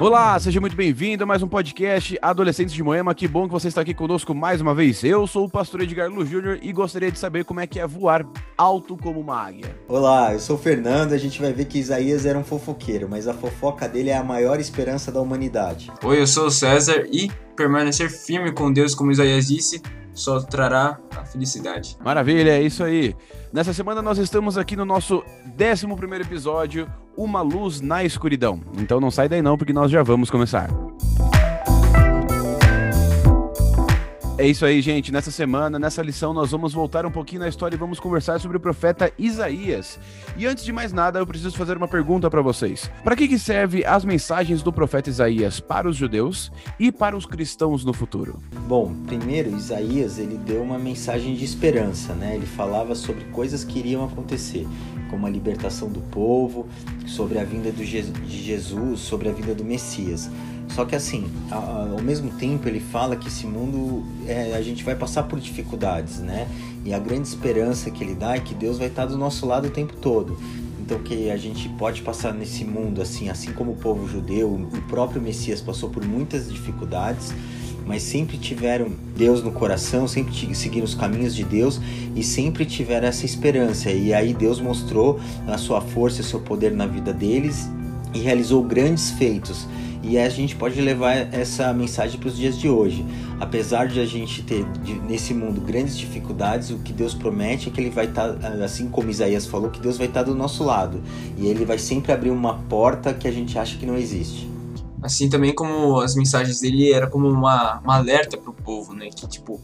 Olá, seja muito bem-vindo a mais um podcast Adolescentes de Moema. Que bom que você está aqui conosco mais uma vez. Eu sou o pastor Edgar Lu Júnior e gostaria de saber como é que é voar alto como uma águia. Olá, eu sou o Fernando. A gente vai ver que Isaías era um fofoqueiro, mas a fofoca dele é a maior esperança da humanidade. Oi, eu sou o César e permanecer firme com Deus, como Isaías disse, só trará a felicidade. Maravilha, é isso aí. Nessa semana nós estamos aqui no nosso 11 episódio, Uma Luz na Escuridão. Então não sai daí não, porque nós já vamos começar. É isso aí, gente. Nessa semana, nessa lição, nós vamos voltar um pouquinho na história e vamos conversar sobre o profeta Isaías. E antes de mais nada, eu preciso fazer uma pergunta para vocês. Para que, que serve as mensagens do profeta Isaías para os judeus e para os cristãos no futuro? Bom, primeiro, Isaías ele deu uma mensagem de esperança, né? Ele falava sobre coisas que iriam acontecer, como a libertação do povo, sobre a vinda de Jesus, sobre a vinda do Messias. Só que assim, ao mesmo tempo ele fala que esse mundo é, a gente vai passar por dificuldades, né? E a grande esperança que ele dá é que Deus vai estar do nosso lado o tempo todo. Então que a gente pode passar nesse mundo assim, assim como o povo judeu, o próprio Messias passou por muitas dificuldades, mas sempre tiveram Deus no coração, sempre seguiram os caminhos de Deus e sempre tiveram essa esperança. E aí Deus mostrou a sua força e o seu poder na vida deles e realizou grandes feitos. E a gente pode levar essa mensagem para os dias de hoje. Apesar de a gente ter nesse mundo grandes dificuldades, o que Deus promete é que Ele vai estar, tá, assim como Isaías falou, que Deus vai estar tá do nosso lado. E Ele vai sempre abrir uma porta que a gente acha que não existe. Assim também como as mensagens dele era como uma, uma alerta para o povo, né? Que tipo,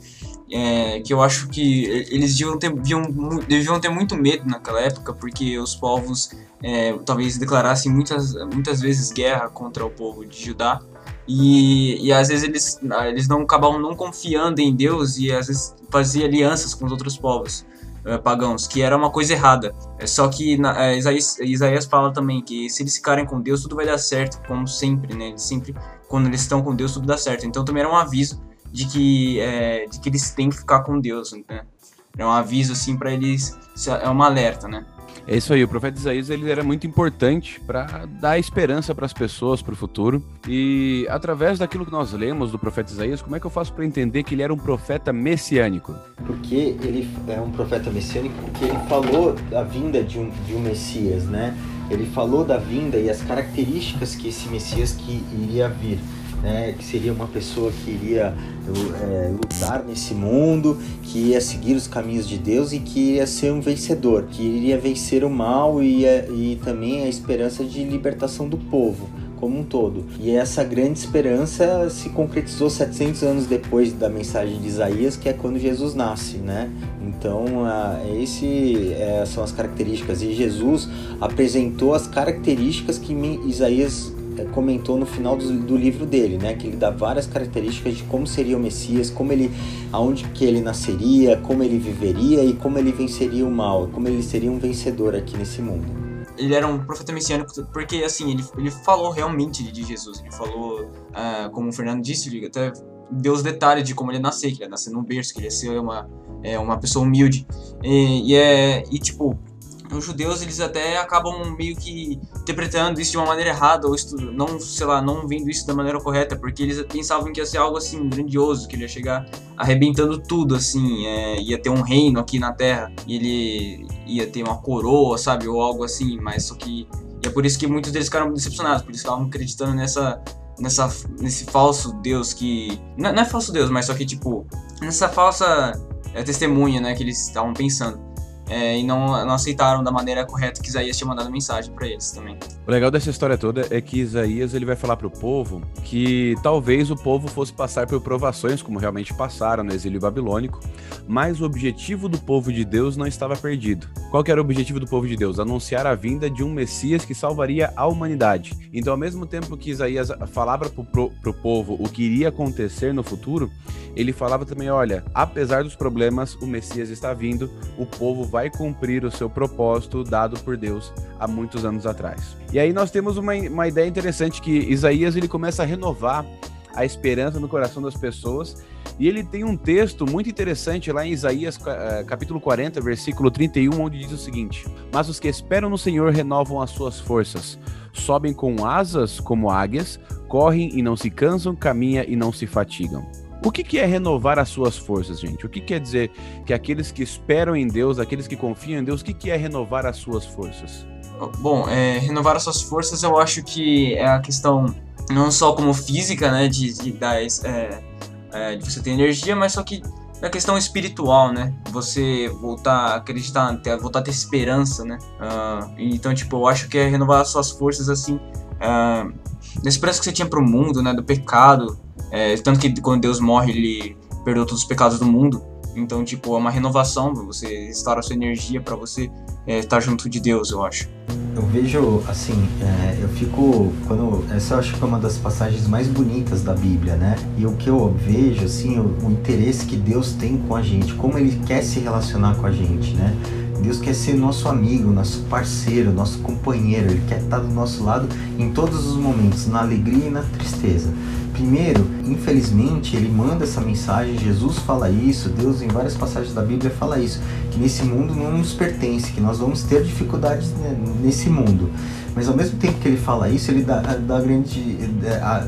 é, que eu acho que eles deviam ter, deviam, deviam ter muito medo naquela época, porque os povos é, talvez declarassem muitas, muitas vezes guerra contra o povo de Judá. E, e às vezes eles, eles não acabavam não confiando em Deus e às vezes faziam alianças com os outros povos é, pagãos, que era uma coisa errada. É, só que na, é, Isaías, Isaías fala também que se eles ficarem com Deus, tudo vai dar certo, como sempre, né? sempre, quando eles estão com Deus, tudo dá certo. Então também era um aviso de que, é, de que eles têm que ficar com Deus, né? É um aviso assim para eles, é um alerta, né? É isso aí, o profeta Isaías ele era muito importante para dar esperança para as pessoas para o futuro. E através daquilo que nós lemos do profeta Isaías, como é que eu faço para entender que ele era um profeta messiânico? Porque ele é um profeta messiânico porque ele falou da vinda de um, de um Messias, né? Ele falou da vinda e as características que esse Messias que iria vir né, que seria uma pessoa que iria é, lutar nesse mundo, que ia seguir os caminhos de Deus e que iria ser um vencedor, que iria vencer o mal e, e também a esperança de libertação do povo como um todo. E essa grande esperança se concretizou 700 anos depois da mensagem de Isaías, que é quando Jesus nasce, né? Então, esse é, são as características. E Jesus apresentou as características que Isaías é, comentou no final do, do, livro dele, né, que ele dá várias características de como seria o Messias, como ele, aonde que ele nasceria, como ele viveria e como ele venceria o mal, como ele seria um vencedor aqui nesse mundo. Ele era um profeta messiânico porque assim ele, ele falou realmente de Jesus, ele falou, uh, como o Fernando disse, ele até deu os detalhes de como ele ia nascer, que ele ia nascer num berço, que ele ia ser uma, é, uma pessoa humilde e, e é e tipo os judeus eles até acabam meio que interpretando isso de uma maneira errada ou não, sei lá, não vendo isso da maneira correta, porque eles pensavam que ia ser algo assim grandioso, que ele ia chegar arrebentando tudo assim, é, ia ter um reino aqui na Terra e ele ia ter uma coroa, sabe, ou algo assim, mas só que é por isso que muitos deles ficaram decepcionados, por isso estavam acreditando nessa nessa nesse falso Deus que não, não é falso Deus, mas só que tipo nessa falsa é, testemunha, né, que eles estavam pensando é, e não, não aceitaram da maneira correta que Isaías tinha mandado mensagem para eles também. O legal dessa história toda é que Isaías ele vai falar para o povo que talvez o povo fosse passar por provações, como realmente passaram no exílio babilônico, mas o objetivo do povo de Deus não estava perdido. Qual era o objetivo do povo de Deus? Anunciar a vinda de um Messias que salvaria a humanidade. Então, ao mesmo tempo que Isaías falava para o povo o que iria acontecer no futuro, ele falava também: olha, apesar dos problemas, o Messias está vindo, o povo vai cumprir o seu propósito dado por Deus há muitos anos atrás. E aí nós temos uma, uma ideia interessante que Isaías ele começa a renovar a esperança no coração das pessoas. E ele tem um texto muito interessante lá em Isaías eh, capítulo 40, versículo 31, onde diz o seguinte: Mas os que esperam no Senhor renovam as suas forças, sobem com asas como águias, correm e não se cansam, caminham e não se fatigam. O que, que é renovar as suas forças, gente? O que quer dizer que aqueles que esperam em Deus, aqueles que confiam em Deus, o que, que é renovar as suas forças? Bom, é, renovar as suas forças eu acho que é a questão não só como física, né, de, de, é, é, de você ter energia, mas só que na questão espiritual, né? Você voltar a acreditar, ter, voltar a ter esperança, né? Uh, então, tipo, eu acho que é renovar as suas forças, assim, uh, na esperança que você tinha pro mundo, né? Do pecado. É, tanto que quando Deus morre, ele perdoa todos os pecados do mundo. Então, tipo, é uma renovação, você restaura a sua energia para você é, estar junto de Deus, eu acho. Eu vejo, assim, é, eu fico. quando Essa eu acho que é uma das passagens mais bonitas da Bíblia, né? E o que eu vejo, assim, o, o interesse que Deus tem com a gente, como Ele quer se relacionar com a gente, né? Deus quer ser nosso amigo, nosso parceiro, nosso companheiro. Ele quer estar do nosso lado em todos os momentos, na alegria e na tristeza. Primeiro, infelizmente, ele manda essa mensagem, Jesus fala isso, Deus em várias passagens da Bíblia fala isso, que nesse mundo não nos pertence, que nós vamos ter dificuldades nesse mundo. Mas ao mesmo tempo que ele fala isso, ele dá, dá grande,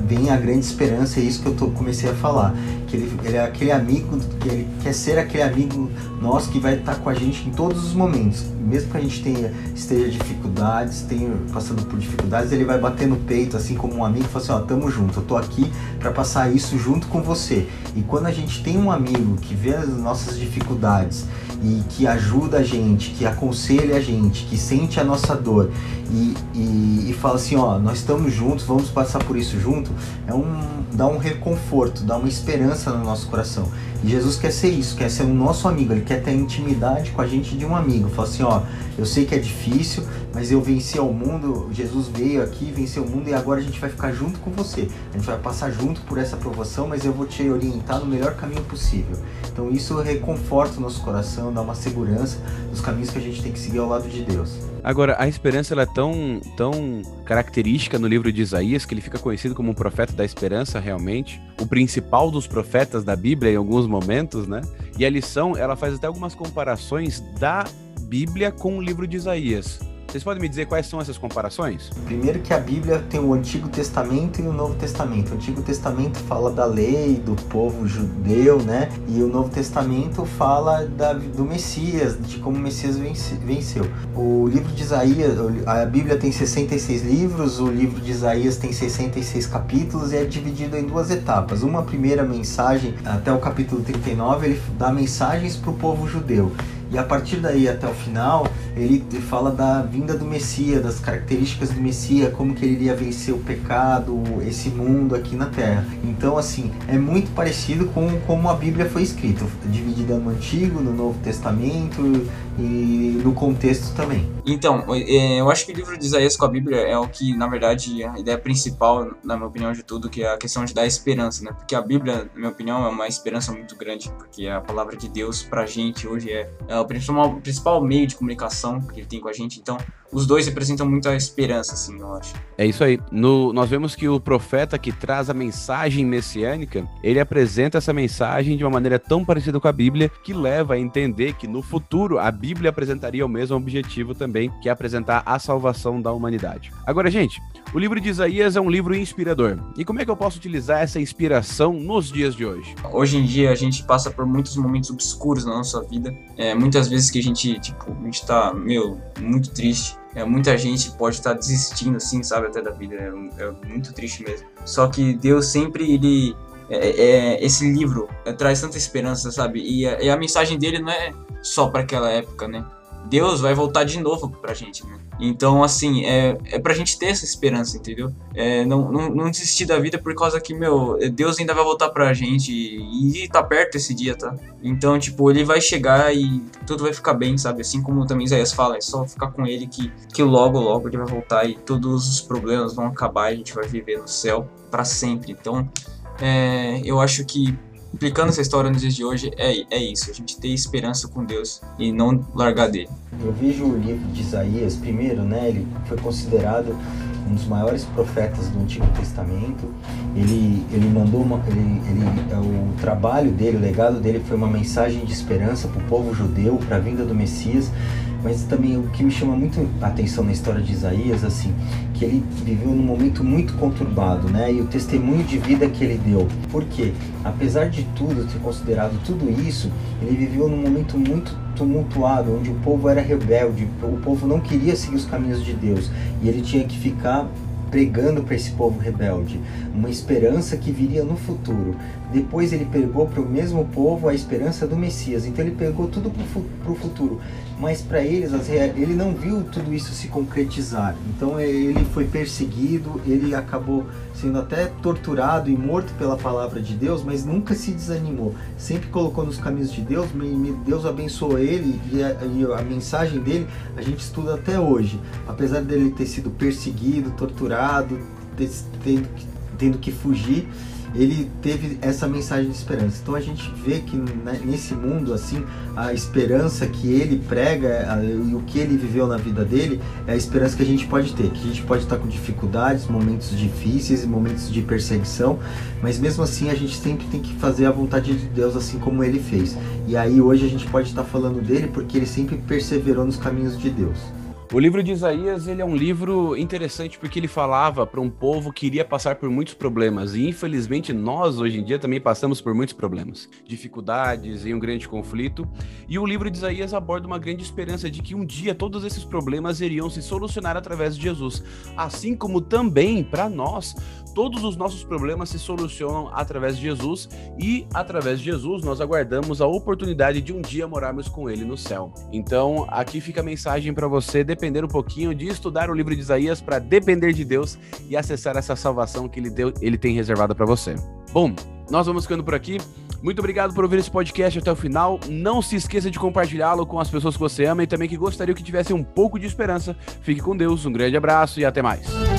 vem a grande esperança, é isso que eu tô, comecei a falar. Que ele, ele é aquele amigo, que ele quer ser aquele amigo nosso que vai estar com a gente em todos os momentos. Mesmo que a gente tenha, esteja dificuldades, tenha passando por dificuldades, ele vai bater no peito, assim como um amigo, e fala assim: Ó, tamo junto, eu tô aqui para passar isso junto com você. E quando a gente tem um amigo que vê as nossas dificuldades e que ajuda a gente, que aconselha a gente, que sente a nossa dor e, e, e, fala assim, ó, nós estamos juntos, vamos passar por isso junto, é um dá um reconforto, dá uma esperança no nosso coração. E Jesus quer ser isso, quer ser o nosso amigo, ele quer ter intimidade com a gente de um amigo. Fala assim, ó, eu sei que é difícil, mas eu venci ao mundo, Jesus veio aqui, venceu o mundo e agora a gente vai ficar junto com você. A gente vai passar junto por essa provação, mas eu vou te orientar no melhor caminho possível. Então isso reconforta o nosso coração, dá uma segurança nos caminhos que a gente tem que seguir ao lado de Deus. Agora, a esperança ela é tão, tão característica no livro de Isaías que ele fica conhecido como um profeta da esperança realmente, o principal dos profetas da Bíblia em alguns momentos, né? E a lição, ela faz até algumas comparações da Bíblia com o livro de Isaías. Vocês podem me dizer quais são essas comparações? Primeiro que a Bíblia tem o Antigo Testamento e o Novo Testamento. O Antigo Testamento fala da lei, do povo judeu, né? E o Novo Testamento fala da, do Messias, de como o Messias venceu. O livro de Isaías, a Bíblia tem 66 livros, o livro de Isaías tem 66 capítulos e é dividido em duas etapas. Uma primeira mensagem, até o capítulo 39, ele dá mensagens para o povo judeu. E a partir daí até o final, ele fala da vinda do Messias, das características do Messias, como que ele iria vencer o pecado, esse mundo aqui na Terra. Então, assim, é muito parecido com como a Bíblia foi escrita, dividida no Antigo, no Novo Testamento e no contexto também. Então, é, eu acho que o livro de Isaías com a Bíblia é o que, na verdade, a ideia principal, na minha opinião, de tudo, que é a questão de dar esperança, né? Porque a Bíblia, na minha opinião, é uma esperança muito grande, porque a palavra de Deus pra gente hoje é, é o principal, principal meio de comunicação que ele tem com a gente, então os dois representam muito a esperança, assim, eu acho. É isso aí. No, nós vemos que o profeta que traz a mensagem messiânica, ele apresenta essa mensagem de uma maneira tão parecida com a Bíblia que leva a entender que no futuro a Bíblia apresentaria o mesmo objetivo também, que é apresentar a salvação da humanidade. Agora, gente, o livro de Isaías é um livro inspirador. E como é que eu posso utilizar essa inspiração nos dias de hoje? Hoje em dia a gente passa por muitos momentos obscuros na nossa vida. É, muitas vezes que a gente, tipo, a gente tá, meu, muito triste. É, muita gente pode estar tá desistindo, assim, sabe, até da vida. É, é, muito triste mesmo. Só que Deus sempre, ele... É, é, é esse livro é, traz tanta esperança, sabe? E a, e a mensagem dele não é só para aquela época, né? Deus vai voltar de novo pra gente, né? Então, assim, é, é pra gente ter essa esperança, entendeu? É, não, não, não desistir da vida por causa que, meu, Deus ainda vai voltar pra gente e, e tá perto esse dia, tá? Então, tipo, ele vai chegar e tudo vai ficar bem, sabe? Assim como também Isaías fala, é só ficar com ele que, que logo, logo ele vai voltar e todos os problemas vão acabar e a gente vai viver no céu para sempre. Então, é, eu acho que aplicando essa história nos dias de hoje, é, é isso, a gente ter esperança com Deus e não largar dele. Eu vejo o livro de Isaías, primeiro, né, ele foi considerado um dos maiores profetas do Antigo Testamento. Ele, ele mandou uma, ele, ele, é o trabalho dele, o legado dele foi uma mensagem de esperança para o povo judeu, para a vinda do Messias. Mas também o que me chama muito a atenção na história de Isaías, assim, que ele viveu num momento muito conturbado, né? E o testemunho de vida que ele deu. Por quê? Apesar de tudo, ter considerado tudo isso, ele viveu num momento muito tumultuado, onde o povo era rebelde, o povo não queria seguir os caminhos de Deus e ele tinha que ficar pregando para esse povo rebelde uma esperança que viria no futuro. Depois ele pregou para o mesmo povo a esperança do Messias. Então ele pegou tudo para o futuro. Mas para eles, ele não viu tudo isso se concretizar. Então ele foi perseguido, ele acabou sendo até torturado e morto pela palavra de Deus, mas nunca se desanimou. Sempre colocou nos caminhos de Deus. Deus abençoou ele e a, e a mensagem dele a gente estuda até hoje. Apesar dele ter sido perseguido, torturado, tendo que, tendo que fugir ele teve essa mensagem de esperança. Então a gente vê que né, nesse mundo assim, a esperança que ele prega e o que ele viveu na vida dele é a esperança que a gente pode ter, que a gente pode estar com dificuldades, momentos difíceis, momentos de perseguição, mas mesmo assim a gente sempre tem que fazer a vontade de Deus assim como ele fez. E aí hoje a gente pode estar falando dele porque ele sempre perseverou nos caminhos de Deus. O livro de Isaías ele é um livro interessante porque ele falava para um povo que iria passar por muitos problemas e infelizmente nós hoje em dia também passamos por muitos problemas, dificuldades e um grande conflito. E o livro de Isaías aborda uma grande esperança de que um dia todos esses problemas iriam se solucionar através de Jesus, assim como também para nós todos os nossos problemas se solucionam através de Jesus e através de Jesus nós aguardamos a oportunidade de um dia morarmos com ele no céu. Então, aqui fica a mensagem para você depender um pouquinho de estudar o livro de Isaías para depender de Deus e acessar essa salvação que ele deu, ele tem reservada para você. Bom, nós vamos ficando por aqui. Muito obrigado por ouvir esse podcast até o final. Não se esqueça de compartilhá-lo com as pessoas que você ama e também que gostaria que tivesse um pouco de esperança. Fique com Deus, um grande abraço e até mais.